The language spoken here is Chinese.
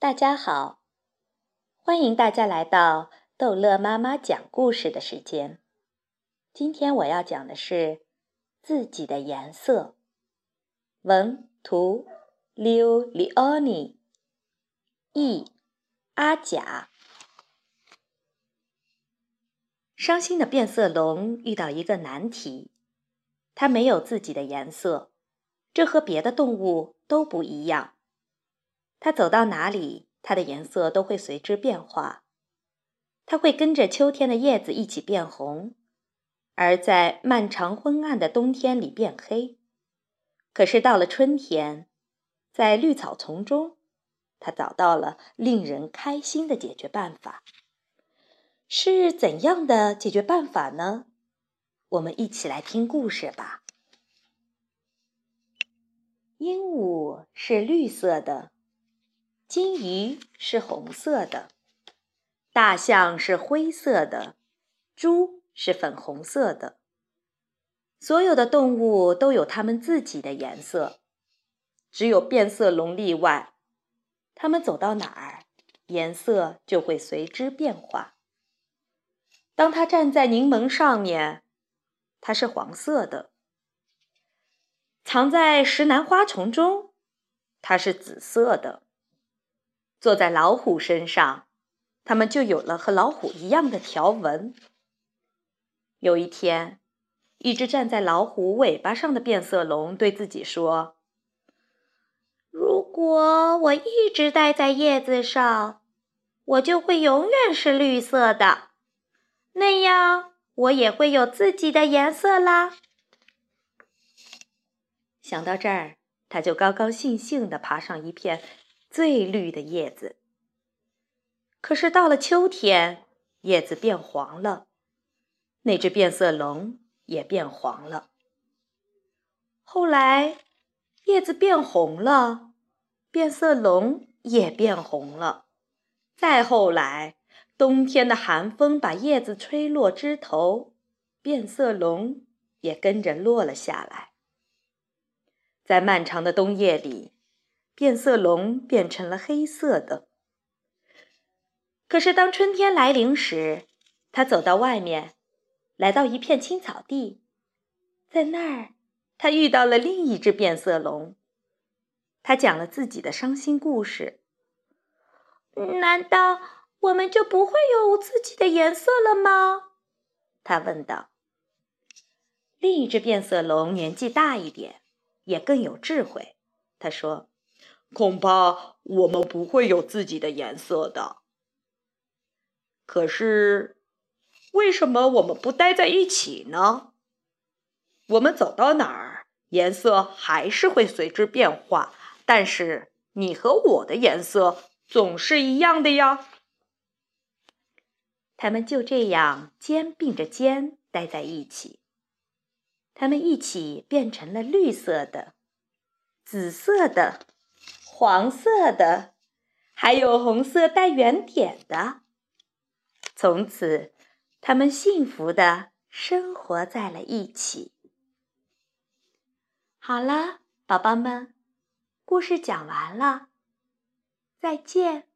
大家好，欢迎大家来到逗乐妈妈讲故事的时间。今天我要讲的是自己的颜色。文图：Liu Lioni，译：阿甲。伤心的变色龙遇到一个难题，它没有自己的颜色，这和别的动物都不一样。它走到哪里，它的颜色都会随之变化。它会跟着秋天的叶子一起变红，而在漫长昏暗的冬天里变黑。可是到了春天，在绿草丛中，它找到了令人开心的解决办法。是怎样的解决办法呢？我们一起来听故事吧。鹦鹉是绿色的。金鱼是红色的，大象是灰色的，猪是粉红色的。所有的动物都有它们自己的颜色，只有变色龙例外。它们走到哪儿，颜色就会随之变化。当它站在柠檬上面，它是黄色的；藏在石楠花丛中，它是紫色的。坐在老虎身上，它们就有了和老虎一样的条纹。有一天，一只站在老虎尾巴上的变色龙对自己说：“如果我一直待在叶子上，我就会永远是绿色的，那样我也会有自己的颜色啦。”想到这儿，他就高高兴兴地爬上一片。最绿的叶子。可是到了秋天，叶子变黄了，那只变色龙也变黄了。后来，叶子变红了，变色龙也变红了。再后来，冬天的寒风把叶子吹落枝头，变色龙也跟着落了下来。在漫长的冬夜里。变色龙变成了黑色的。可是，当春天来临时，他走到外面，来到一片青草地，在那儿，他遇到了另一只变色龙。他讲了自己的伤心故事。难道我们就不会有自己的颜色了吗？他问道。另一只变色龙年纪大一点，也更有智慧。他说。恐怕我们不会有自己的颜色的。可是，为什么我们不待在一起呢？我们走到哪儿，颜色还是会随之变化。但是，你和我的颜色总是一样的呀。他们就这样肩并着肩待在一起。他们一起变成了绿色的、紫色的。黄色的，还有红色带圆点的。从此，他们幸福的生活在了一起。好了，宝宝们，故事讲完了，再见。